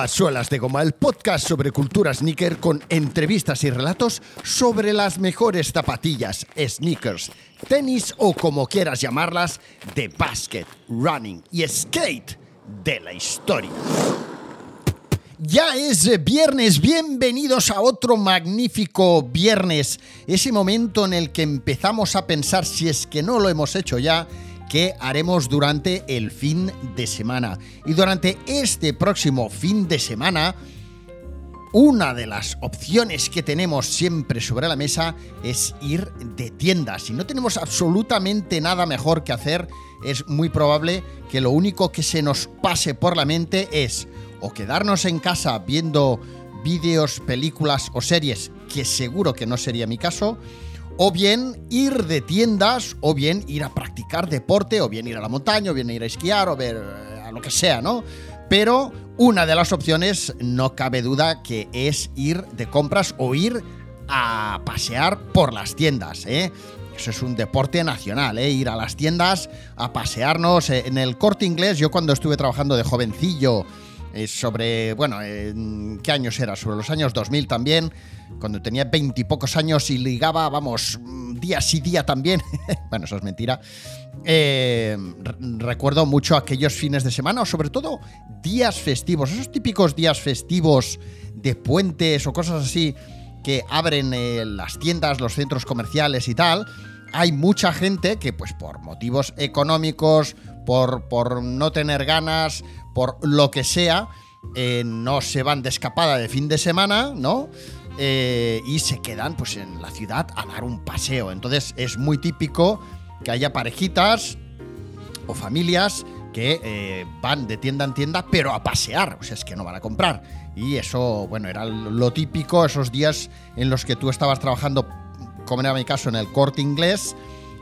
A Suelas de Goma, el podcast sobre cultura sneaker con entrevistas y relatos sobre las mejores zapatillas, sneakers, tenis o como quieras llamarlas, de basket, running y skate de la historia. Ya es viernes, bienvenidos a otro magnífico viernes, ese momento en el que empezamos a pensar si es que no lo hemos hecho ya que haremos durante el fin de semana. Y durante este próximo fin de semana, una de las opciones que tenemos siempre sobre la mesa es ir de tiendas. Si no tenemos absolutamente nada mejor que hacer, es muy probable que lo único que se nos pase por la mente es o quedarnos en casa viendo vídeos, películas o series, que seguro que no sería mi caso, o bien ir de tiendas, o bien ir a practicar deporte, o bien ir a la montaña, o bien ir a esquiar, o ver eh, a lo que sea, ¿no? Pero una de las opciones, no cabe duda, que es ir de compras o ir a pasear por las tiendas, ¿eh? Eso es un deporte nacional, ¿eh? ir a las tiendas a pasearnos. Eh, en el corte inglés, yo cuando estuve trabajando de jovencillo, sobre, bueno, ¿qué años era? Sobre los años 2000 también, cuando tenía veintipocos años y ligaba, vamos, día sí día también. bueno, eso es mentira. Eh, recuerdo mucho aquellos fines de semana, o sobre todo días festivos, esos típicos días festivos de puentes o cosas así que abren eh, las tiendas, los centros comerciales y tal. Hay mucha gente que, pues por motivos económicos, por, por no tener ganas, por lo que sea, eh, no se van de escapada de fin de semana, ¿no? Eh, y se quedan pues en la ciudad a dar un paseo. Entonces es muy típico que haya parejitas o familias que eh, van de tienda en tienda, pero a pasear, o sea, es que no van a comprar. Y eso, bueno, era lo típico, esos días en los que tú estabas trabajando, como era mi caso, en el corte inglés,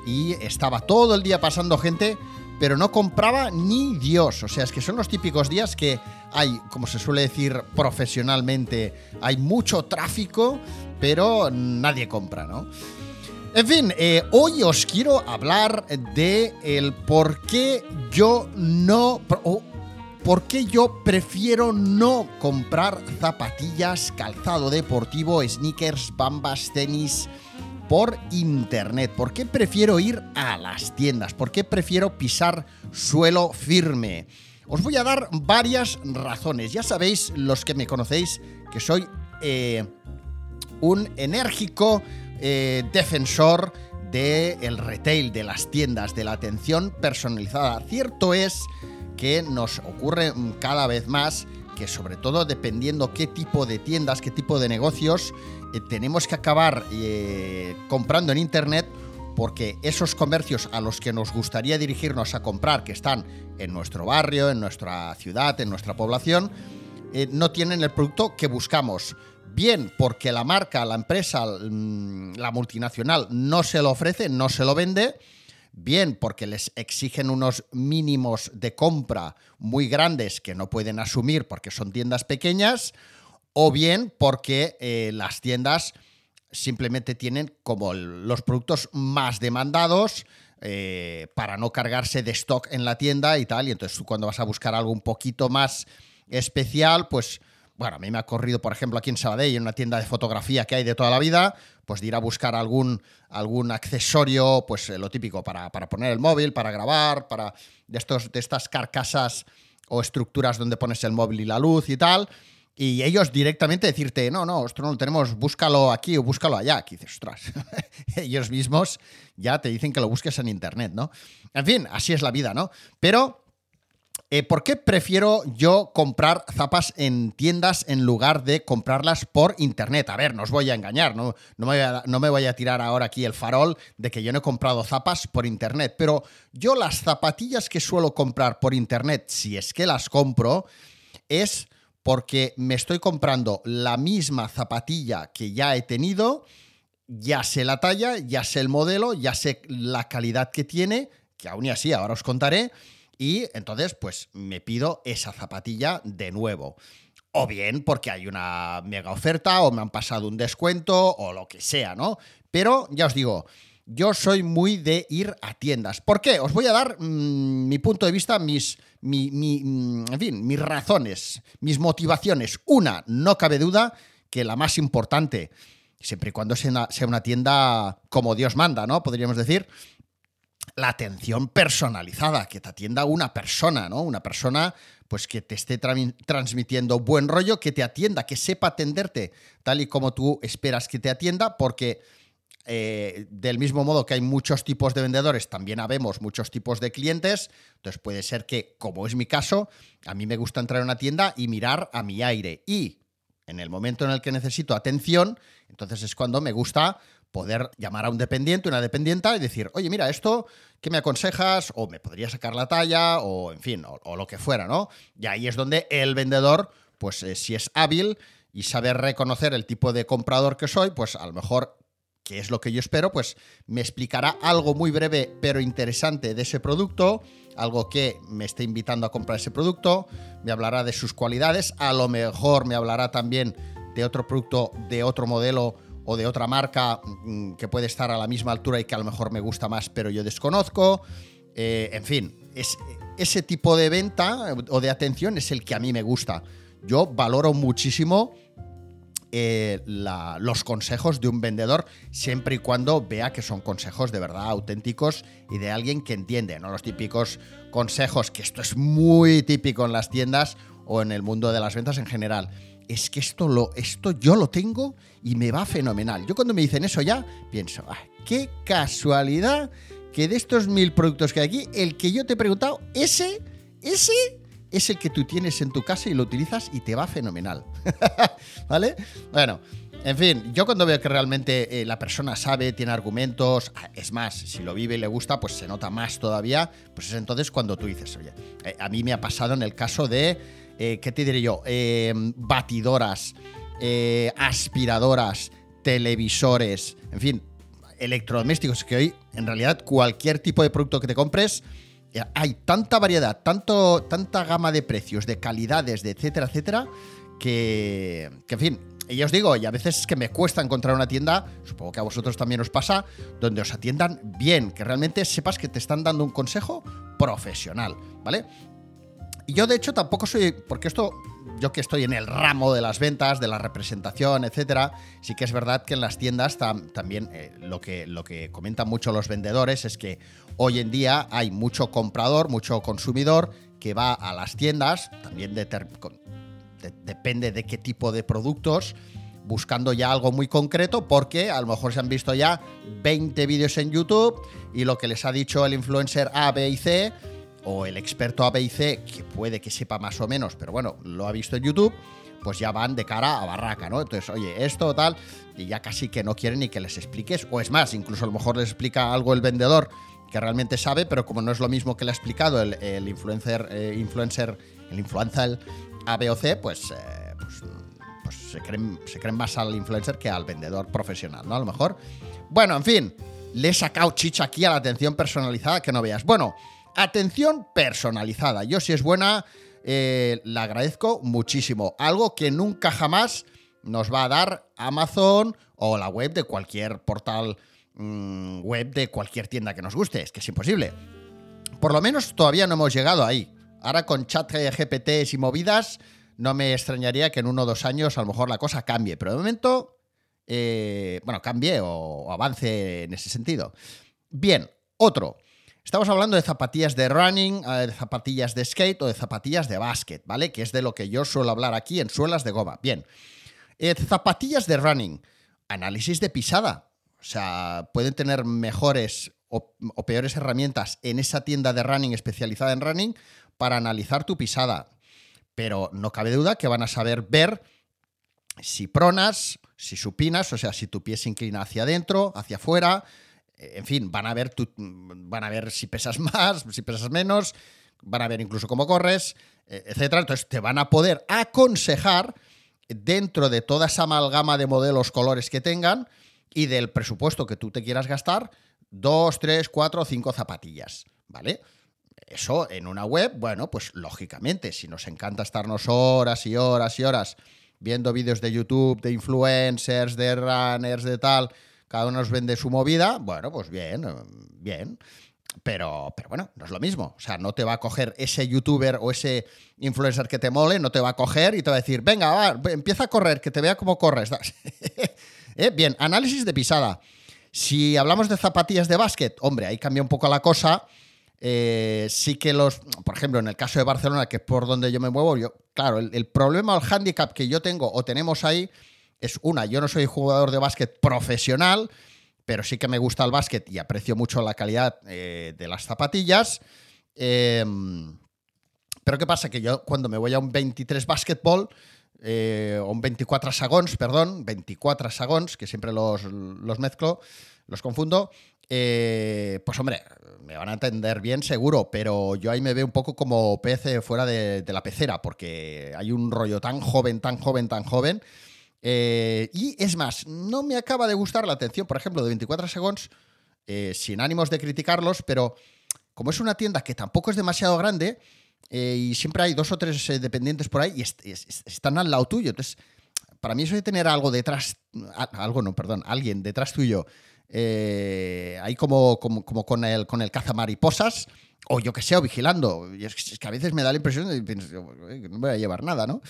y estaba todo el día pasando gente pero no compraba ni Dios. O sea, es que son los típicos días que hay, como se suele decir profesionalmente, hay mucho tráfico, pero nadie compra, ¿no? En fin, eh, hoy os quiero hablar de el por qué yo no... ¿Por qué yo prefiero no comprar zapatillas, calzado deportivo, sneakers, bambas, tenis, por internet? ¿Por qué prefiero ir a las tiendas? ¿Por qué prefiero pisar suelo firme? Os voy a dar varias razones. Ya sabéis, los que me conocéis, que soy eh, un enérgico eh, defensor del retail, de las tiendas, de la atención personalizada. Cierto es que nos ocurre cada vez más que sobre todo dependiendo qué tipo de tiendas, qué tipo de negocios, eh, tenemos que acabar eh, comprando en Internet porque esos comercios a los que nos gustaría dirigirnos a comprar, que están en nuestro barrio, en nuestra ciudad, en nuestra población, eh, no tienen el producto que buscamos. Bien porque la marca, la empresa, mm, la multinacional no se lo ofrece, no se lo vende, bien porque les exigen unos mínimos de compra muy grandes que no pueden asumir porque son tiendas pequeñas, o bien porque eh, las tiendas simplemente tienen como los productos más demandados eh, para no cargarse de stock en la tienda y tal, y entonces cuando vas a buscar algo un poquito más especial, pues bueno, a mí me ha corrido, por ejemplo, aquí en Sabadell, en una tienda de fotografía que hay de toda la vida, pues de ir a buscar algún, algún accesorio, pues eh, lo típico, para, poner el móvil, para grabar, para de, estos, de estas carcasas o estructuras donde pones el móvil y la luz y tal. Y ellos directamente decirte, no, no, esto no lo tenemos, búscalo aquí o búscalo allá. Que dices, ostras, ellos mismos ya te dicen que lo busques en internet, ¿no? En fin, así es la vida, ¿no? Pero eh, ¿Por qué prefiero yo comprar zapas en tiendas en lugar de comprarlas por internet? A ver, no os voy a engañar, no, me voy a, no, me voy a, tirar ahora aquí el farol de que yo no he comprado zapas por internet, pero yo las zapatillas que suelo comprar por internet, si es que las compro, es porque me estoy comprando la misma zapatilla que ya he tenido, ya sé la talla, ya sé el modelo, ya sé la calidad que tiene, que aún y así ahora os contaré y entonces, pues me pido esa zapatilla de nuevo. O bien porque hay una mega oferta o me han pasado un descuento o lo que sea, ¿no? Pero ya os digo, yo soy muy de ir a tiendas. ¿Por qué? Os voy a dar mm, mi punto de vista, mis, mm, en fin, mis razones, mis motivaciones. Una, no cabe duda que la más importante, siempre y cuando sea una, sea una tienda como Dios manda, ¿no? Podríamos decir, la atención personalizada, que te atienda una persona, ¿no? Una persona pues que te esté transmitiendo buen rollo, que te atienda, que sepa atenderte tal y como tú esperas que te atienda, porque eh, del mismo modo que hay muchos tipos de vendedores, también habemos muchos tipos de clientes. Entonces puede ser que, como es mi caso, a mí me gusta entrar a una tienda y mirar a mi aire. Y en el momento en el que necesito atención, entonces es cuando me gusta poder llamar a un dependiente, una dependienta y decir, oye, mira, esto, ¿qué me aconsejas? O me podría sacar la talla, o en fin, o, lo que fuera, ¿no? Y ahí es donde el vendedor, pues eh, si es hábil y sabe reconocer el tipo de comprador que soy, pues a lo mejor que es lo que yo espero, pues me explicará algo muy breve pero interesante de ese producto, algo que me esté invitando a comprar ese producto, me hablará de sus cualidades, a lo mejor me hablará también de otro producto, de otro modelo o de otra marca mm, que puede estar a la misma altura y que a lo mejor me gusta más pero yo desconozco. Eh, en fin, es, ese tipo de venta o de atención es el que a mí me gusta. Yo valoro muchísimo eh, los consejos de un vendedor siempre y cuando vea que son consejos de verdad auténticos y de alguien que entiende, no los típicos consejos, que esto es muy típico en las tiendas o en el mundo de las ventas en general. Es que esto, lo, esto yo lo tengo y me va fenomenal. Yo cuando me dicen eso ya pienso, ah, qué casualidad que de estos mil productos que hay aquí, el que yo te he preguntado, ese, ese es el que tú tienes en tu casa y lo utilizas y te va fenomenal. ¿Vale? Bueno, en fin, yo cuando veo que realmente eh, la persona sabe, tiene argumentos, ah, es más, si lo vive y le gusta, pues se nota más todavía, pues es entonces cuando tú dices, oye, eh, a mí me ha pasado en el caso de, eh, ¿qué te diré yo? batidoras, aspiradoras, televisores, en fin, electrodomésticos, que hoy en realidad cualquier tipo de producto que te compres, hay tanta variedad, tanto, tanta gama de precios, de calidades, de etcétera, etcétera, que, que en fin, y os digo, y a veces es que me cuesta encontrar una tienda, supongo que a vosotros también os pasa, donde os atiendan bien, que realmente sepas que te están dando un consejo profesional, ¿vale? Y yo de hecho tampoco soy, porque esto, yo que estoy en el ramo de las ventas, de la representación, etcétera, sí que es verdad que en las tiendas también eh, lo, que, lo que comentan mucho los vendedores es que hoy en día hay mucho comprador, mucho consumidor que va a las tiendas, también depende de qué tipo de productos, buscando ya algo muy concreto porque a lo mejor se han visto ya 20 vídeos en YouTube y lo que les ha dicho el influencer A, B y C o el experto A, B y C, que puede que sepa más o menos, pero bueno, lo ha visto en YouTube, pues ya van de cara a barraca, ¿no? Entonces, oye, esto tal, y ya casi que no quieren ni que les expliques, o es más, incluso a lo mejor les explica algo el vendedor que realmente sabe, pero como no es lo mismo que le ha explicado el, influencer, eh, influencer, el influencer A, B o C, pues, eh, pues, pues, se, creen, se creen más al influencer que al vendedor profesional, ¿no? A lo mejor. Bueno, en fin, le he sacado chicha aquí a la atención personalizada que no veas. Bueno, Atención personalizada. Yo si es buena, eh, la agradezco muchísimo. Algo que nunca jamás nos va a dar Amazon o la web de cualquier portal mm, web de cualquier tienda que nos guste. Es que es imposible. Por lo menos todavía no hemos llegado ahí. Ahora con chat GPTs y movidas, no me extrañaría que en uno o dos años a lo mejor la cosa cambie. Pero de momento, eh, bueno, cambie o avance en ese sentido. Bien, otro. Estamos hablando de zapatillas de running, eh, de zapatillas de skate o de zapatillas de básquet, ¿vale? Que es de lo que yo suelo hablar aquí en suelas de goma. Bien. Eh, zapatillas de running. Análisis de pisada. O sea, pueden tener mejores o, peores herramientas en esa tienda de running especializada en running para analizar tu pisada. Pero no cabe duda que van a saber ver si pronas, si supinas, o sea, si tu pie se inclina hacia adentro, hacia afuera, en fin, van a ver van a ver si pesas más, si pesas menos, van a ver incluso cómo corres, e, etcétera. Entonces te van a poder aconsejar dentro de toda esa amalgama de modelos, colores que tengan y del presupuesto que tú te quieras gastar, dos, tres, cuatro cinco zapatillas, ¿vale? Eso en una web, bueno, pues lógicamente, si nos encanta estarnos horas y horas y horas viendo vídeos de YouTube, de influencers, de runners, de tal, cada uno nos vende su movida, bueno, pues bien, bien. Pero, pero bueno, no es lo mismo. O sea, no te va a coger ese youtuber o ese influencer que te mole, no te va a coger y te va a decir, venga, va, empieza a correr, que te vea cómo corres. ¿Eh? Bien, análisis de pisada. Si hablamos de zapatillas de básquet, hombre, ahí cambia un poco la cosa. Eh, sí que los, por ejemplo, en el caso de Barcelona, que es por donde yo me muevo, yo, claro, el, problema o el hándicap que yo tengo o tenemos ahí es una, yo no soy jugador de básquet profesional, pero sí que me gusta el básquet y aprecio mucho la calidad eh, de las zapatillas. Em, pero ¿qué pasa? Que yo cuando me voy a un 23 básquetbol, eh, o un 24 sagons, perdón, 24 sagons, que siempre los, los mezclo, los confundo, eh, pues hombre, me van a entender bien seguro, pero yo ahí me veo un poco como pez fuera de, la pecera, porque hay un rollo tan joven, tan joven, tan joven, eh, y es más, no me acaba de gustar la atención, por ejemplo, de 24 segundos, eh, sin ánimos de criticarlos, pero como es una tienda que tampoco es demasiado grande eh, y siempre hay dos o tres dependientes por ahí y están al lado tuyo, entonces para mí eso de tener algo detrás, algo no, perdón, alguien detrás tuyo, ahí como, como, como, con el, con el cazamariposas, o yo que sé, vigilando. Y es que, a veces me da la impresión de que no voy a llevar nada, ¿no?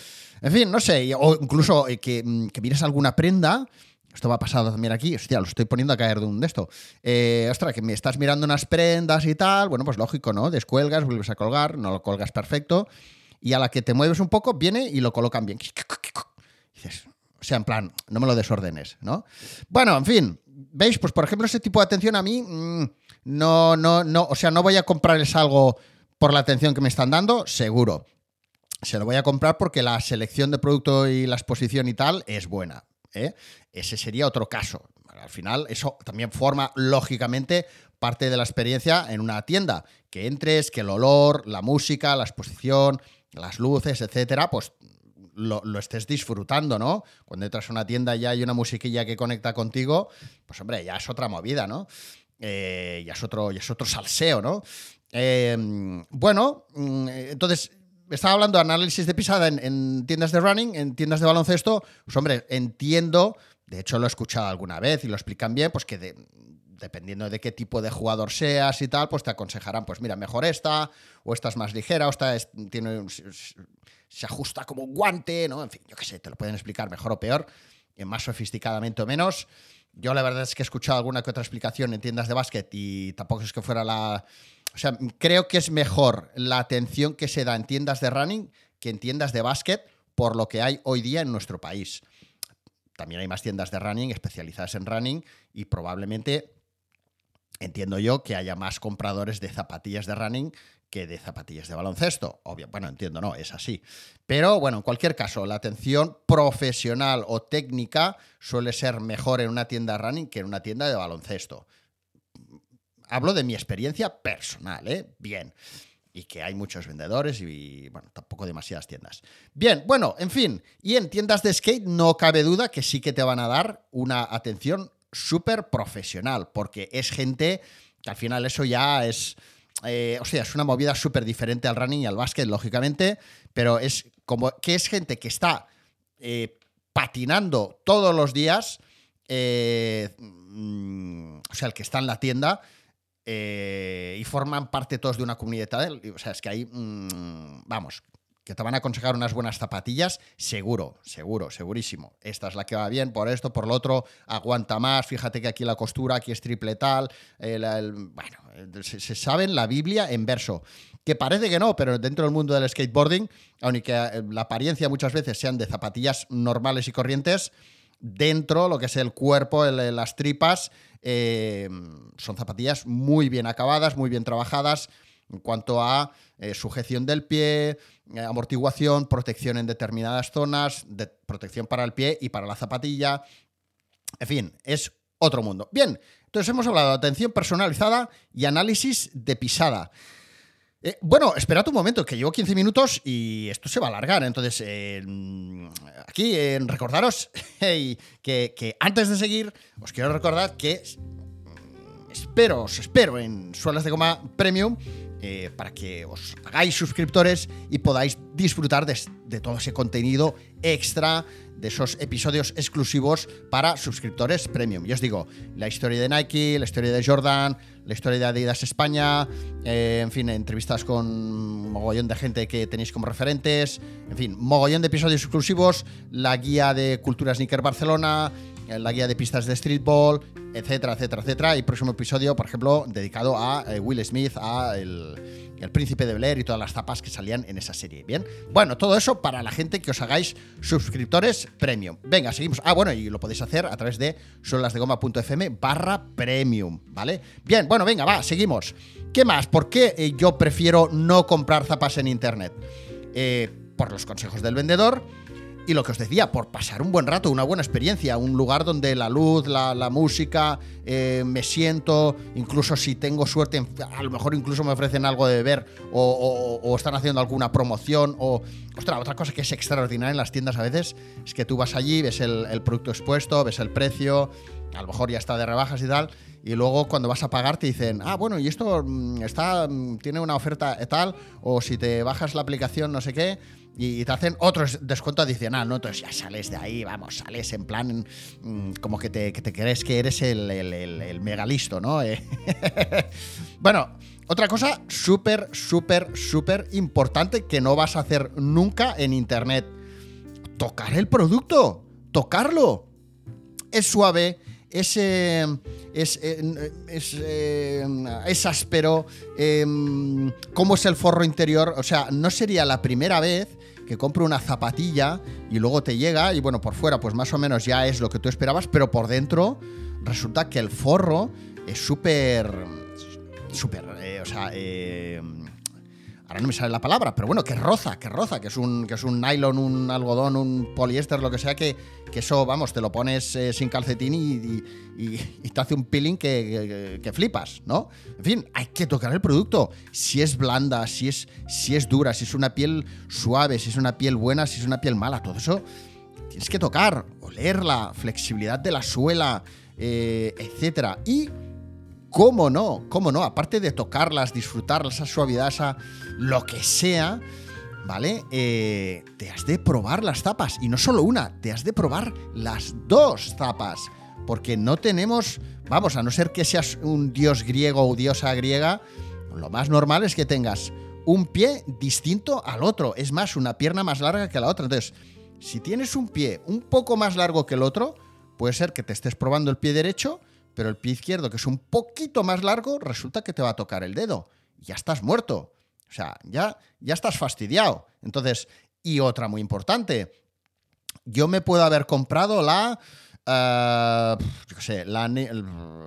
En fin, no sé, o incluso eh, que, mm, que mires alguna prenda. Esto va a pasar también aquí. Hostia, lo estoy poniendo a caer de un de esto. Eh, ostras, que me estás mirando unas prendas y tal. Bueno, pues lógico, ¿no? Descuelgas, vuelves a colgar, no lo colgas perfecto. Y a la que te mueves un poco, viene y lo colocan bien. o sea, en plan, no me lo desordenes, ¿no? Bueno, en fin, ¿veis? Pues por ejemplo, ese tipo de atención a mí. Mm, no, no, no, o sea, no voy a comprarles algo por la atención que me están dando, seguro. Se lo voy a comprar porque la selección de producto y la exposición y tal es buena. ¿eh? Ese sería otro caso. Al final, eso también forma, lógicamente, parte de la experiencia en una tienda. Que entres, que el olor, la música, la exposición, las luces, etcétera, pues lo, estés disfrutando, ¿no? Cuando entras a una tienda y ya hay una musiquilla que conecta contigo, pues hombre, ya es otra movida, ¿no? Eh, ya, es otro, ya es otro salseo, ¿no? Em, bueno, mm, entonces, estaba hablando de análisis de pisada en, tiendas de running, en tiendas de baloncesto. Pues hombre, entiendo, de hecho lo he escuchado alguna vez y lo explican bien, pues que dependiendo de qué tipo de jugador seas y tal, pues te aconsejarán, pues mira, mejor esta, o esta es más ligera, o esta tiene, se ajusta como un guante, ¿no? En fin, yo qué sé, te lo pueden explicar mejor o peor, más sofisticadamente o menos. Yo la verdad es que he escuchado alguna que otra explicación en tiendas de básquet y tampoco es que fuera la... O sea, creo que es mejor la atención que se da en tiendas de running que en tiendas de básquet por lo que hay hoy día en nuestro país. También hay más tiendas de running especializadas en running y probablemente entiendo yo que haya más compradores de zapatillas de running que de zapatillas de baloncesto. Obvio, bueno, entiendo, no, es así. Pero bueno, en cualquier caso, la atención profesional o técnica suele ser mejor en una tienda running que en una tienda de baloncesto. Hablo de mi experiencia personal, ¿eh? Bien. Y que hay muchos vendedores y, bueno, tampoco demasiadas tiendas. Bien, bueno, en fin. Y en tiendas de skate no cabe duda que sí que te van a dar una atención súper profesional, porque es gente que al final eso ya es eh, o sea, es una movida súper diferente al running y al básquet, lógicamente, pero es como que es gente que está eh, patinando todos los días, eh, mm, o sea, el que está en la tienda, y forman parte todos de una comunidad. O sea, es que hay, mm, vamos, que te van a aconsejar unas buenas zapatillas, seguro, seguro, segurísimo. Esta es la que va bien, por esto, por lo otro, aguanta más, fíjate que aquí la costura, aquí es triple tal, bueno, se, saben la Biblia en verso. Que parece que no, pero dentro del mundo del skateboarding, aunque eh, la apariencia muchas veces sean de zapatillas normales y corrientes, dentro, lo que es el cuerpo, las tripas, eh, son zapatillas muy bien acabadas, muy bien trabajadas en cuanto a eh, sujeción del pie, eh, amortiguación, protección en determinadas zonas, protección para el pie y para la zapatilla. En fin, es otro mundo. Bien, entonces hemos hablado de atención personalizada y análisis de pisada. Eh, bueno, esperad un momento, que llevo 15 minutos y esto se va a alargar. Entonces, aquí recordaros que, que, antes de seguir, os quiero recordar que mm, espero, os espero en suelas de goma premium eh, para que os hagáis suscriptores y podáis disfrutar de, todo ese contenido extra de esos episodios exclusivos para suscriptores premium. Yo os digo, la historia de Nike, la historia de Jordan, la historia de Adidas España, eh, en fin, entrevistas con mogollón de gente que tenéis como referentes, en fin, mogollón de episodios exclusivos, la guía de Cultura Sneaker Barcelona, la guía de pistas de streetball, etcétera, etcétera, etcétera. Y próximo episodio, por ejemplo, dedicado a eh, Will Smith, a el, príncipe de Blair y todas las tapas que salían en esa serie. Bien, bueno, todo eso para la gente que os hagáis suscriptores premium. Venga, seguimos. Ah, bueno, y lo podéis hacer a través de solasdegoma.fm barra premium, ¿vale? Bien, bueno, venga, va, seguimos. ¿Qué más? ¿Por qué eh, yo prefiero no comprar zapas en internet? Eh, por los consejos del vendedor y lo que os decía, por pasar un buen rato, una buena experiencia, un lugar donde la luz, la, música, eh, me siento, incluso si tengo suerte, a lo mejor incluso me ofrecen algo de beber o están haciendo alguna promoción o... Ostras, otra cosa que es extraordinaria en las tiendas a veces es que tú vas allí, ves el, el producto expuesto, ves el precio, a lo mejor ya está de rebajas y tal, y luego cuando vas a pagar te dicen, ah, bueno, y esto mm, está, mm, tiene una oferta tal, o si te bajas la aplicación no sé qué, y te hacen otro descuento adicional, ¿no? Entonces ya sales de ahí, vamos, sales en plan mmm, como que te, que te, crees que eres el, el, megalisto, ¿no? Bueno, otra cosa súper, súper, súper importante que no vas a hacer nunca en Internet. Tocar el producto, tocarlo. Es suave, es, eh, es, eh, es, eh, es, áspero, eh, cómo es el forro interior. O sea, no sería la primera vez que compro una zapatilla y luego te llega y bueno, por fuera pues más o menos ya es lo que tú esperabas, pero por dentro resulta que el forro es súper... súper... O sea... Eh, ahora no me sale la palabra, pero bueno, que roza, que roza, que es un, que es un nylon, un algodón, un poliéster, lo que sea, que, que eso, vamos, te lo pones eh, sin calcetín y, y, y, te hace un peeling que, que, flipas, ¿no? En fin, hay que tocar el producto. Si es blanda, si es, si es dura, si es una piel suave, si es una piel buena, si es una piel mala, todo eso tienes que tocar, olerla, flexibilidad de la suela, eh, etcétera. Y ¿Cómo no? ¿Cómo no? Aparte de tocarlas, disfrutarlas, esa suavidad, esa lo que sea, ¿vale? Eh, te has de probar las tapas. Y no solo una, te has de probar las dos tapas. Porque no tenemos, vamos, a no ser que seas un dios griego o diosa griega, lo más normal es que tengas un pie distinto al otro. Es más, una pierna más larga que la otra. Entonces, si tienes un pie un poco más largo que el otro, puede ser que te estés probando el pie derecho pero el pie izquierdo, que es un poquito más largo, resulta que te va a tocar el dedo. Ya estás muerto. O sea, ya, ya estás fastidiado. Entonces, y otra muy importante, yo me puedo haber comprado la... Uh, yo sé, la...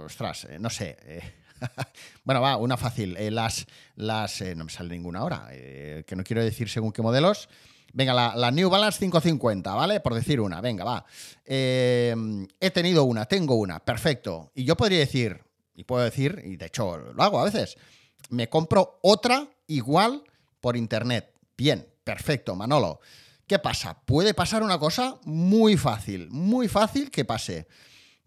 Ostras, eh, no sé. Eh, bueno, va, una fácil. Las... las no me sale ninguna ahora, que no quiero decir según qué modelos. Venga, la, New Balance 550, ¿vale? Por decir una, venga, va. Eh, he tenido una, tengo una, perfecto. Y yo podría decir, y puedo decir, y de hecho lo hago a veces, me compro otra igual por internet. Bien, perfecto, Manolo. ¿Qué pasa? Puede pasar una cosa muy fácil, muy fácil que pase.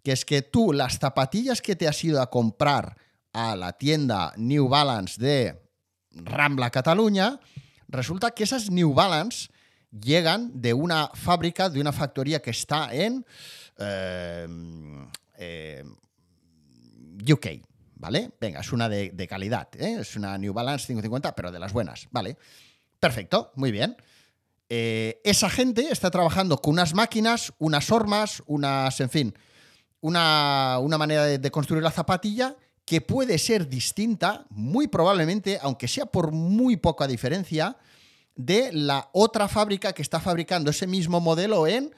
Que es que tú las zapatillas que te has ido a comprar a la tienda New Balance de Rambla, Cataluña, resulta que esas New Balance llegan de una fábrica, de una factoría que está en eh, eh, UK, ¿vale? Venga, es una de, calidad, ¿eh? es una New Balance 550, pero de las buenas, ¿vale? Perfecto, muy bien. Esa gente está trabajando con unas máquinas, unas hormas, unas, en fin, una, una manera de construir la zapatilla que puede ser distinta, muy probablemente, aunque sea por muy poca diferencia, de la otra fábrica que está fabricando ese mismo modelo en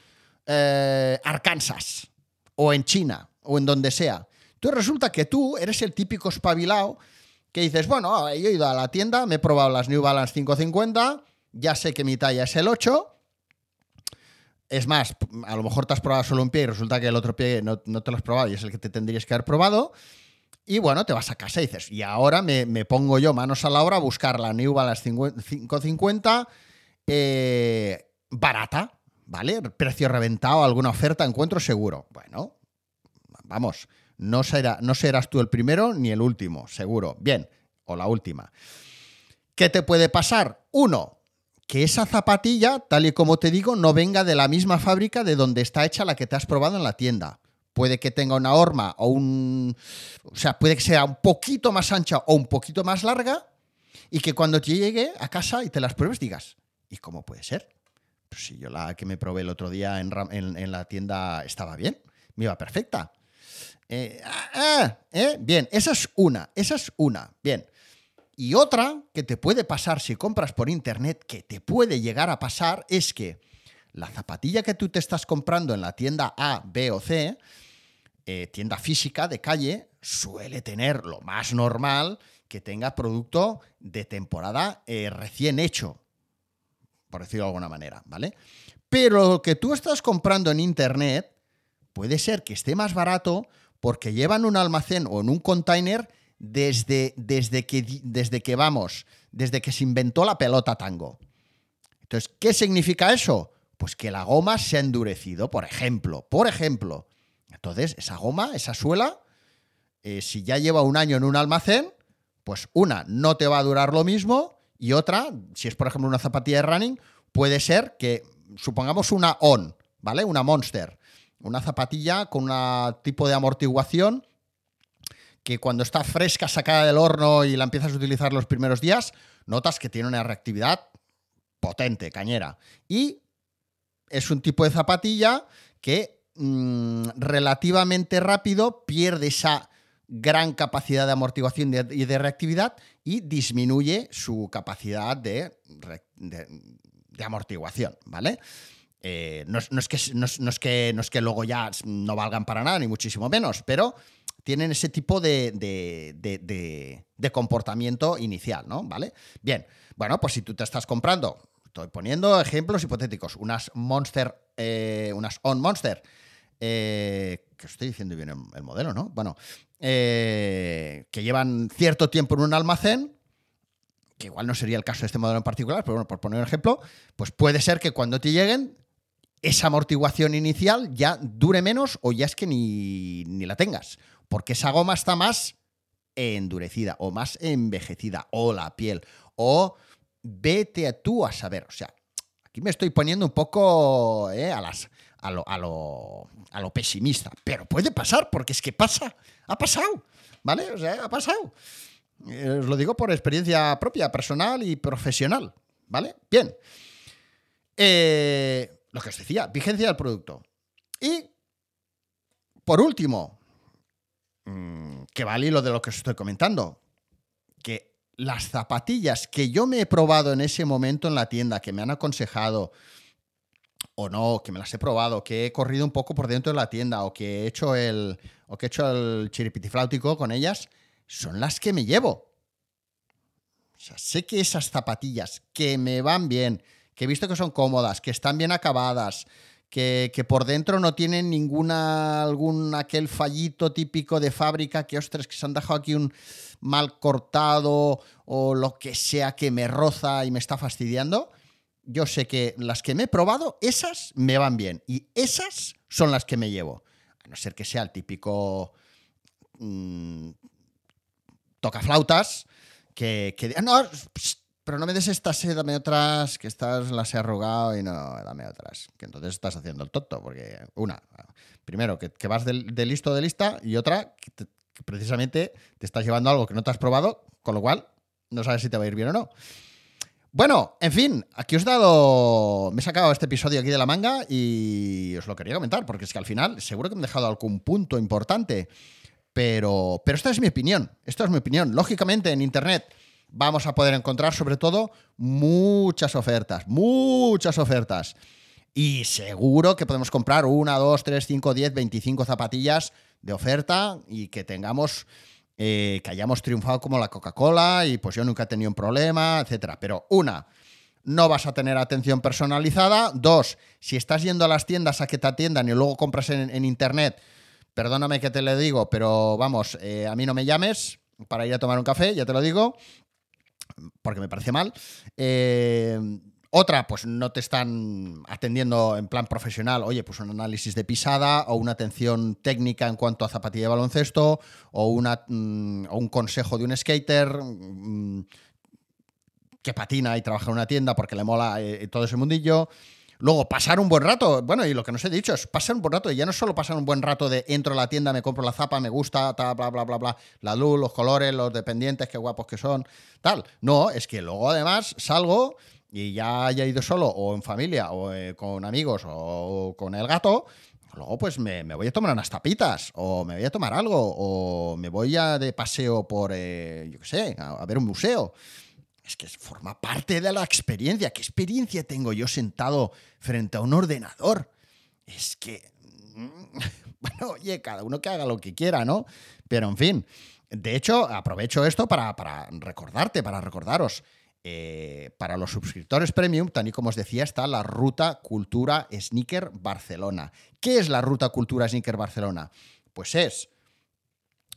eh, Arkansas o en China o en donde sea. Entonces resulta que tú eres el típico espabilado que dices, bueno, yo he ido a la tienda, me he probado las New Balance 550, ya sé que mi talla es el 8. Es más, a lo mejor te has probado solo un pie y resulta que el otro pie no, no te lo has probado y es el que te tendrías que haber probado. Y bueno, te vas a casa y dices, y ahora me, me pongo yo manos a la obra a buscar la New Balance 550 eh, barata, ¿vale? Precio reventado, alguna oferta, encuentro seguro. Bueno, vamos, no, será, no serás tú el primero ni el último, seguro. Bien, o la última. ¿Qué te puede pasar? Uno, que esa zapatilla, tal y como te digo, no venga de la misma fábrica de donde está hecha la que te has probado en la tienda. Puede que tenga una horma o un... O sea, puede que sea un poquito más ancha o un poquito más larga y que cuando te llegue a casa y te las pruebes digas, ¿y cómo puede ser? Pues si yo la que me probé el otro día en, en la tienda estaba bien, me iba perfecta. Eh, ah, ah, eh, bien, esa es una, esa es una. Bien. Y otra que te puede pasar si compras por internet, que te puede llegar a pasar, es que la zapatilla que tú te estás comprando en la tienda A, B o C, eh, tienda física de calle, suele tener lo más normal que tenga producto de temporada recién hecho, por decirlo de alguna manera, ¿vale? Pero lo que tú estás comprando en internet puede ser que esté más barato porque llevan un almacén o en un container desde, desde, que, desde que vamos, desde que se inventó la pelota tango. Entonces, ¿qué significa eso? Pues que la goma se ha endurecido, por ejemplo, por ejemplo. Entonces, esa goma, esa suela, eh, si ya lleva un año en un almacén, pues una, no te va a durar lo mismo y otra, si es por ejemplo una zapatilla de running, puede ser que, supongamos una on, ¿vale? Una monster una zapatilla con un tipo de amortiguación que cuando está fresca, sacada del horno y la empiezas a utilizar los primeros días, notas que tiene una reactividad potente, cañera. Y es un tipo de zapatilla que mm, relativamente rápido pierde esa gran capacidad de amortiguación y de, reactividad y disminuye su capacidad de, amortiguación, ¿vale? Eh, no, es que, no, es que, no es que luego ya no valgan para nada, ni muchísimo menos, pero tienen ese tipo de, de, comportamiento inicial, ¿no? ¿Vale? Bien, bueno, pues si tú te estás comprando, estoy poniendo ejemplos hipotéticos, unas Monster, eh, unas On Monster, eh, que estoy diciendo bien el, modelo, ¿no? Bueno, que llevan cierto tiempo en un almacén, que igual no sería el caso de este modelo en particular, pero bueno, por poner un ejemplo, pues puede ser que cuando te lleguen esa amortiguación inicial ya dure menos o ya es que ni, la tengas. Porque esa goma está más endurecida o más envejecida o la piel o vete tú a saber. O sea, aquí me estoy poniendo un poco eh, a, las, a, lo, a, lo, a lo pesimista, pero puede pasar porque es que pasa, ha pasado, ¿vale? O sea, ha pasado. Eh, os lo digo por experiencia propia, personal y profesional, ¿vale? Bien. Eh, lo que os decía, vigencia del producto. Y, por último, mm, que vale lo de lo que os estoy comentando, que las zapatillas que yo me he probado en ese momento en la tienda, que me han aconsejado, o no, que me las he probado, que he corrido un poco por dentro de la tienda, o que he hecho el, o que he hecho el chiripitifláutico con ellas, son las que me llevo. Sé que esas zapatillas que me van bien, que he visto que son cómodas, que están bien acabadas, que, por dentro no tienen ninguna, algún aquel fallito típico de fábrica que, ostras, que se han dejado aquí un mal cortado o lo que sea que me roza y me está fastidiando. Yo sé que las que me he probado, esas me van bien y esas son las que me llevo. A no ser que sea el típico mmm, tocaflautas que, que no, pero no me des estas, eh, dame otras, que estas las he arrugado y no, dame otras. Que entonces estás haciendo el tonto, porque una, primero, que, vas de, listo de lista y otra, que, precisamente te estás llevando algo que no te has probado, con lo cual no sabes si te va a ir bien o no. Bueno, en fin, aquí os he dado. Me he sacado este episodio aquí de la manga y os lo quería comentar, porque es que al final seguro que me he dejado algún punto importante. Pero, pero esta es mi opinión. Esta es mi opinión. Lógicamente, en internet vamos a poder encontrar sobre todo muchas ofertas, muchas ofertas. Y seguro que podemos comprar una, dos, tres, cinco, diez, veinticinco zapatillas de oferta y que tengamos, eh, que hayamos triunfado como la Coca-Cola y pues yo nunca he tenido un problema, etcétera. Pero una, no vas a tener atención personalizada. Dos, si estás yendo a las tiendas a que te atiendan y luego compras en, internet, perdóname que te lo digo, pero vamos, eh, a mí no me llames para ir a tomar un café, ya te lo digo porque me parece mal. Eh, otra, pues no te están atendiendo en plan profesional, oye, pues un análisis de pisada o una atención técnica en cuanto a zapatilla de baloncesto o, una, mm, un consejo de un skater. Mm, que patina y trabaja en una tienda porque le mola eh, todo ese mundillo. Luego, pasar un buen rato. Bueno, y lo que nos he dicho es pasar un buen rato. Y ya no solo pasar un buen rato de entro a la tienda, me compro la zapa, me gusta, tal, bla, bla, bla, bla. La luz, los colores, los dependientes, qué guapos que son, tal. No, es que luego además salgo y ya haya ido solo o en familia o eh, con amigos o con el gato. Luego, pues me, voy a tomar unas tapitas, o me voy a tomar algo, o me voy a de paseo por, eh, yo qué sé, a ver un museo es que forma parte de la experiencia. ¿Qué experiencia tengo yo sentado frente a un ordenador? Es que, mm, bueno, oye, cada uno que haga lo que quiera, ¿no? Pero en fin, de hecho, aprovecho esto para, recordarte, para recordaros. Eh, para los suscriptores premium, tal y como os decía, está la Ruta Cultura Sneaker Barcelona. ¿Qué es la Ruta Cultura Sneaker Barcelona? Pues es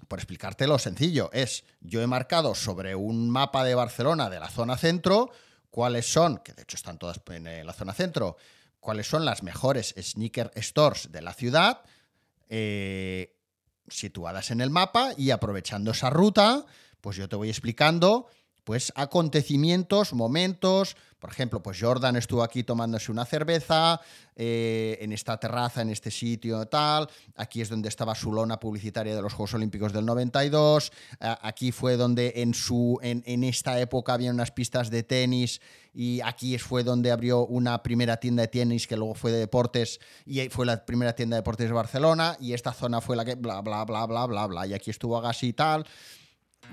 por explicártelo sencillo, es yo he marcado sobre un mapa de Barcelona de la zona centro cuáles son, que de hecho están todas en eh, la zona centro, cuáles son las mejores sneaker stores de la ciudad, eh, situadas en el mapa y aprovechando esa ruta, pues yo te voy explicando pues acontecimientos, momentos, por ejemplo, pues Jordan estuvo aquí tomándose una cerveza, eh, en esta terraza, en este sitio, tal. Aquí es donde estaba su lona publicitaria de los Juegos Olímpicos del 92. aquí fue donde en, su, en, esta época había unas pistas de tenis y aquí fue donde abrió una primera tienda de tenis que luego fue de deportes y fue la primera tienda de deportes de Barcelona y esta zona fue la que bla, bla, bla, bla, bla, bla. Y aquí estuvo Agassi y tal.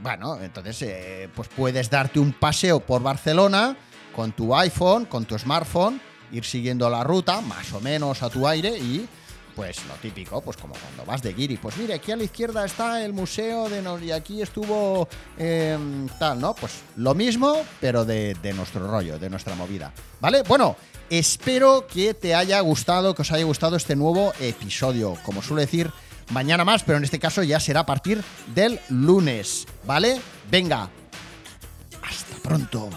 Bueno, entonces eh, pues puedes darte un paseo por Barcelona con tu iPhone, con tu smartphone, ir siguiendo la ruta más o menos a tu aire y pues lo típico, pues como cuando vas de guiri, pues mire, aquí a la izquierda está el museo de y aquí estuvo em, tal, ¿no? Pues lo mismo, pero de, de, nuestro rollo, de nuestra movida. ¿Vale? Bueno, espero que te haya gustado, que os haya gustado este nuevo episodio. Como suelo decir, mañana más, pero en este caso ya será a partir del lunes, ¿vale? Venga, hasta pronto.